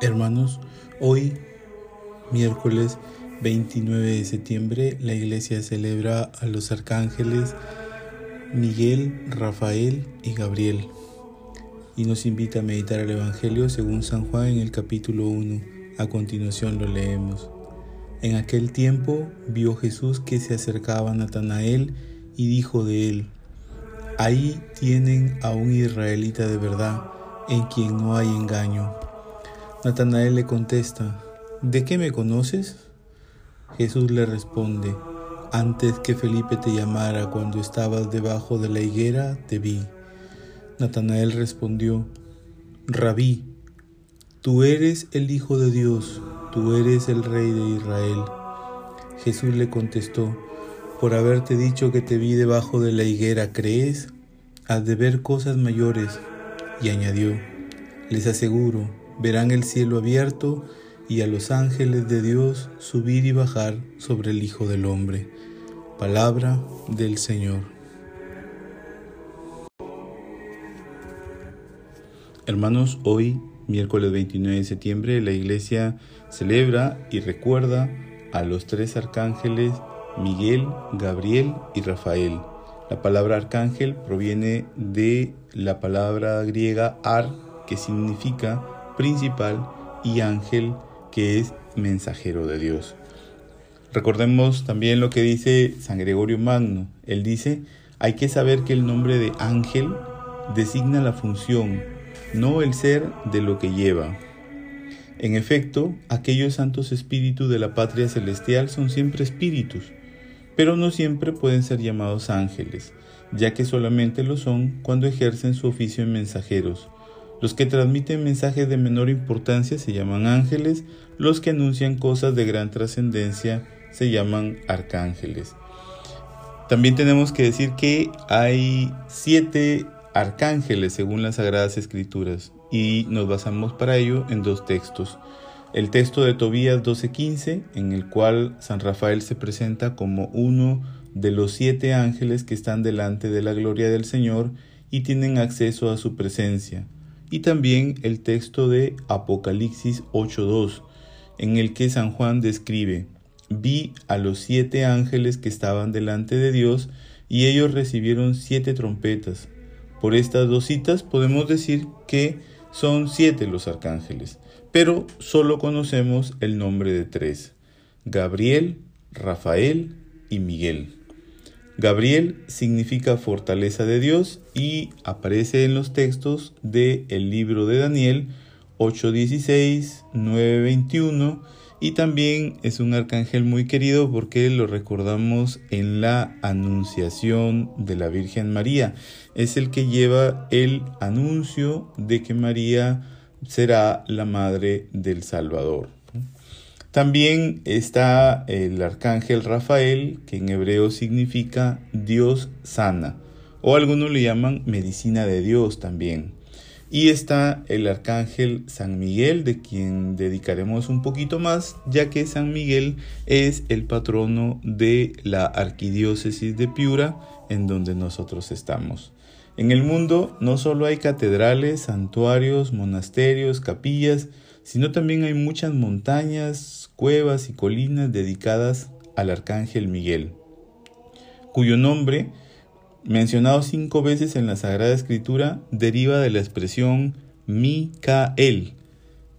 Hermanos, hoy, miércoles 29 de septiembre, la iglesia celebra a los arcángeles Miguel, Rafael y Gabriel y nos invita a meditar el Evangelio según San Juan en el capítulo 1. A continuación lo leemos. En aquel tiempo vio Jesús que se acercaba a Natanael y dijo de él, Ahí tienen a un israelita de verdad, en quien no hay engaño. Natanael le contesta, ¿de qué me conoces? Jesús le responde, antes que Felipe te llamara cuando estabas debajo de la higuera, te vi. Natanael respondió, Rabí, tú eres el Hijo de Dios, tú eres el Rey de Israel. Jesús le contestó, por haberte dicho que te vi debajo de la higuera, ¿crees? Has de ver cosas mayores. Y añadió, les aseguro, verán el cielo abierto y a los ángeles de Dios subir y bajar sobre el Hijo del Hombre. Palabra del Señor. Hermanos, hoy, miércoles 29 de septiembre, la iglesia celebra y recuerda a los tres arcángeles Miguel, Gabriel y Rafael. La palabra arcángel proviene de la palabra griega ar, que significa principal, y ángel, que es mensajero de Dios. Recordemos también lo que dice San Gregorio Magno. Él dice, hay que saber que el nombre de ángel designa la función, no el ser de lo que lleva. En efecto, aquellos santos espíritus de la patria celestial son siempre espíritus, pero no siempre pueden ser llamados ángeles, ya que solamente lo son cuando ejercen su oficio en mensajeros. Los que transmiten mensajes de menor importancia se llaman ángeles, los que anuncian cosas de gran trascendencia se llaman arcángeles. También tenemos que decir que hay siete arcángeles según las Sagradas Escrituras y nos basamos para ello en dos textos. El texto de Tobías 12:15, en el cual San Rafael se presenta como uno de los siete ángeles que están delante de la gloria del Señor y tienen acceso a su presencia. Y también el texto de Apocalipsis 8:2, en el que San Juan describe, vi a los siete ángeles que estaban delante de Dios y ellos recibieron siete trompetas. Por estas dos citas podemos decir que son siete los arcángeles pero solo conocemos el nombre de tres, Gabriel, Rafael y Miguel. Gabriel significa fortaleza de Dios y aparece en los textos del el libro de Daniel 8.16, 9.21 y también es un arcángel muy querido porque lo recordamos en la anunciación de la Virgen María. Es el que lleva el anuncio de que María será la madre del Salvador. También está el arcángel Rafael, que en hebreo significa Dios sana, o algunos le llaman medicina de Dios también. Y está el arcángel San Miguel, de quien dedicaremos un poquito más, ya que San Miguel es el patrono de la arquidiócesis de Piura, en donde nosotros estamos. En el mundo no solo hay catedrales, santuarios, monasterios, capillas, sino también hay muchas montañas, cuevas y colinas dedicadas al Arcángel Miguel, cuyo nombre, mencionado cinco veces en la Sagrada Escritura, deriva de la expresión Micael.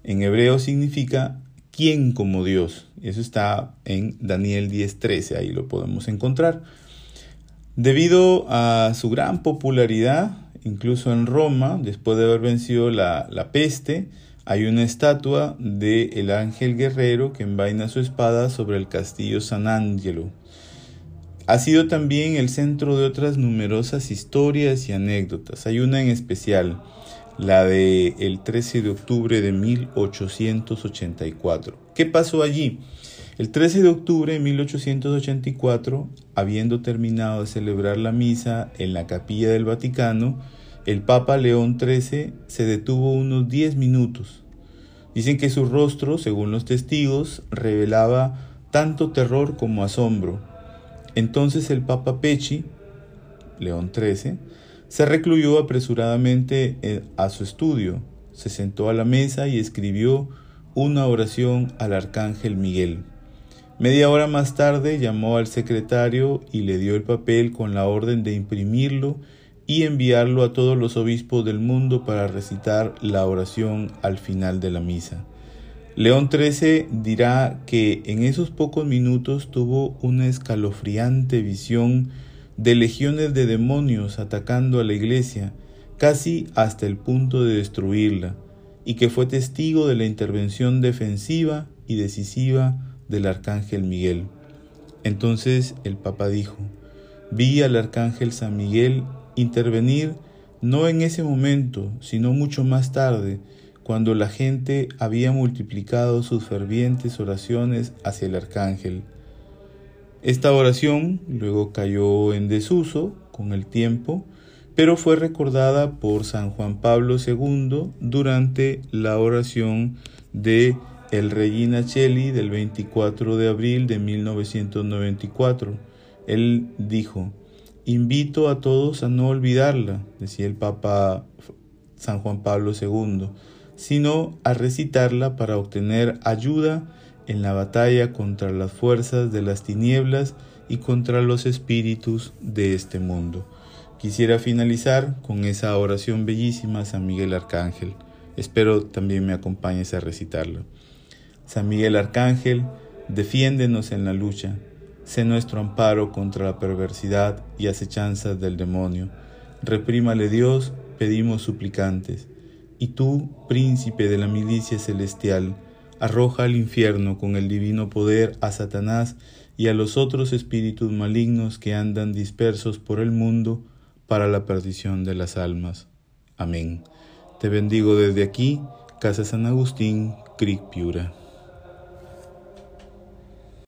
En hebreo significa ¿quién como Dios? Eso está en Daniel 10:13, ahí lo podemos encontrar. Debido a su gran popularidad, incluso en Roma, después de haber vencido la, peste, hay una estatua del el ángel guerrero que envaina su espada sobre el castillo San Angelo. Ha sido también el centro de otras numerosas historias y anécdotas. Hay una en especial, la de el 13 de octubre de 1884. ¿Qué pasó allí? El 13 de octubre de 1884, habiendo terminado de celebrar la misa en la capilla del Vaticano, el Papa León XIII se detuvo unos 10 minutos. Dicen que su rostro, según los testigos, revelaba tanto terror como asombro. Entonces el Papa Pecci, León XIII, se recluyó apresuradamente eh, a su estudio, se sentó a la mesa y escribió una oración al arcángel Miguel. Media hora más tarde llamó al secretario y le dio el papel con la orden de imprimirlo y enviarlo a todos los obispos del mundo para recitar la oración al final de la misa. León XIII dirá que en esos pocos minutos tuvo una escalofriante visión de legiones de demonios atacando a la iglesia, casi hasta el punto de destruirla, y que fue testigo de la intervención defensiva y decisiva del arcángel Miguel. Entonces el Papa dijo, vi al arcángel San Miguel intervenir no en ese momento, sino mucho más tarde, cuando la gente había multiplicado sus fervientes oraciones hacia el arcángel. Esta oración luego cayó en desuso con el tiempo, pero fue recordada por San Juan Pablo II durante la oración de el Regina Cheli del 24 de abril de 1994. Él dijo, invito a todos a no olvidarla, decía el Papa San Juan Pablo II, sino a recitarla para obtener ayuda en la batalla contra las fuerzas de las tinieblas y contra los espíritus de este mundo. Quisiera finalizar con esa oración bellísima San Miguel Arcángel. Espero también me acompañes a recitarla. San Miguel Arcángel, defiéndenos en la lucha, sé nuestro amparo contra la perversidad y acechanzas del demonio. Reprímale Dios, pedimos suplicantes. Y tú, príncipe de la milicia celestial, arroja al infierno con el divino poder a Satanás y a los otros espíritus malignos que andan dispersos por el mundo para la perdición de las almas. Amén. Te bendigo desde aquí, Casa San Agustín, Cric Piura.